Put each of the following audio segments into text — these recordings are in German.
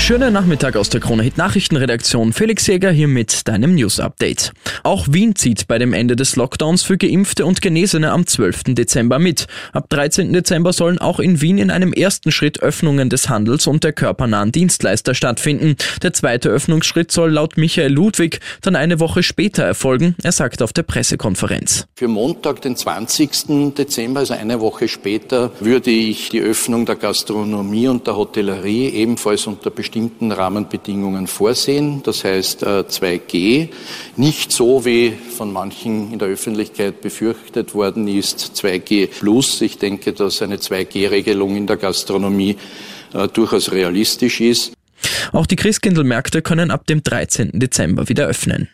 Schönen Nachmittag aus der Krone Hit Nachrichtenredaktion. Felix Jäger hier mit deinem News Update. Auch Wien zieht bei dem Ende des Lockdowns für Geimpfte und Genesene am 12. Dezember mit. Ab 13. Dezember sollen auch in Wien in einem ersten Schritt Öffnungen des Handels und der körpernahen Dienstleister stattfinden. Der zweite Öffnungsschritt soll laut Michael Ludwig dann eine Woche später erfolgen. Er sagt auf der Pressekonferenz. Für Montag, den 20. Dezember, also eine Woche später, würde ich die Öffnung der Gastronomie und der Hotellerie ebenfalls unter bestimmten Rahmenbedingungen vorsehen. Das heißt 2G. Äh, Nicht so, wie von manchen in der Öffentlichkeit befürchtet worden ist, 2G plus. Ich denke, dass eine 2G-Regelung in der Gastronomie äh, durchaus realistisch ist. Auch die Christkindlmärkte können ab dem 13. Dezember wieder öffnen.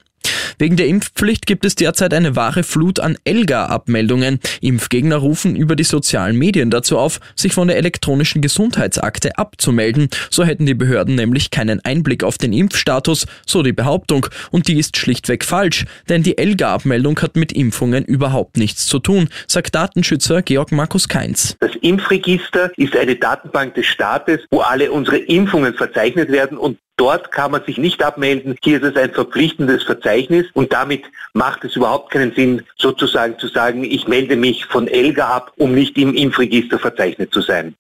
Wegen der Impfpflicht gibt es derzeit eine wahre Flut an Elga-Abmeldungen. Impfgegner rufen über die sozialen Medien dazu auf, sich von der elektronischen Gesundheitsakte abzumelden. So hätten die Behörden nämlich keinen Einblick auf den Impfstatus, so die Behauptung. Und die ist schlichtweg falsch, denn die Elga-Abmeldung hat mit Impfungen überhaupt nichts zu tun, sagt Datenschützer Georg Markus Keinz. Das Impfregister ist eine Datenbank des Staates, wo alle unsere Impfungen verzeichnet werden und Dort kann man sich nicht abmelden. Hier ist es ein verpflichtendes Verzeichnis und damit macht es überhaupt keinen Sinn, sozusagen zu sagen, ich melde mich von Elga ab, um nicht im Impfregister verzeichnet zu sein.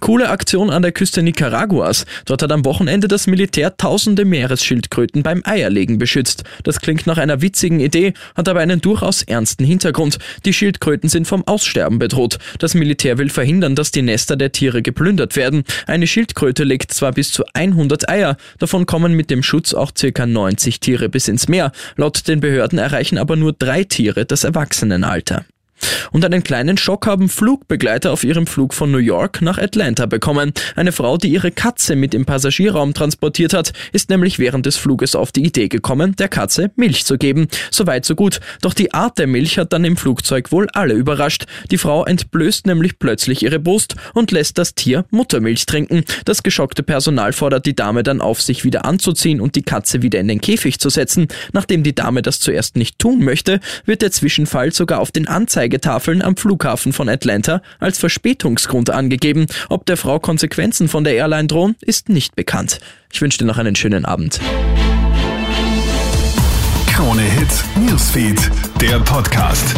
Coole Aktion an der Küste Nicaraguas. Dort hat am Wochenende das Militär tausende Meeresschildkröten beim Eierlegen beschützt. Das klingt nach einer witzigen Idee, hat aber einen durchaus ernsten Hintergrund. Die Schildkröten sind vom Aussterben bedroht. Das Militär will verhindern, dass die Nester der Tiere geplündert werden. Eine Schildkröte legt zwar bis zu 100 Eier, davon kommen mit dem Schutz auch circa 90 Tiere bis ins Meer. Laut den Behörden erreichen aber nur drei Tiere das Erwachsenenalter. Und einen kleinen Schock haben Flugbegleiter auf ihrem Flug von New York nach Atlanta bekommen. Eine Frau, die ihre Katze mit im Passagierraum transportiert hat, ist nämlich während des Fluges auf die Idee gekommen, der Katze Milch zu geben. Soweit so gut. Doch die Art der Milch hat dann im Flugzeug wohl alle überrascht. Die Frau entblößt nämlich plötzlich ihre Brust und lässt das Tier Muttermilch trinken. Das geschockte Personal fordert die Dame dann auf, sich wieder anzuziehen und die Katze wieder in den Käfig zu setzen. Nachdem die Dame das zuerst nicht tun möchte, wird der Zwischenfall sogar auf den Anzeigen Anzeigetafeln am Flughafen von Atlanta als Verspätungsgrund angegeben. Ob der Frau Konsequenzen von der Airline drohen, ist nicht bekannt. Ich wünsche dir noch einen schönen Abend. Krone Hits, Newsfeed, der Podcast.